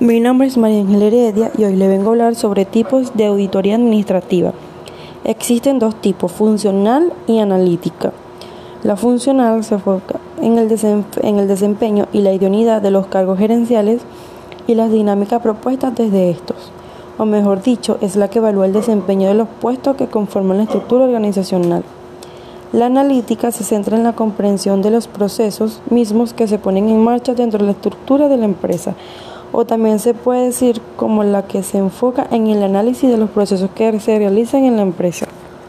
Mi nombre es María Ángel Heredia y hoy le vengo a hablar sobre tipos de auditoría administrativa. Existen dos tipos, funcional y analítica. La funcional se enfoca en el, en el desempeño y la idoneidad de los cargos gerenciales y las dinámicas propuestas desde estos, o mejor dicho, es la que evalúa el desempeño de los puestos que conforman la estructura organizacional. La analítica se centra en la comprensión de los procesos mismos que se ponen en marcha dentro de la estructura de la empresa o también se puede decir como la que se enfoca en el análisis de los procesos que se realizan en la empresa.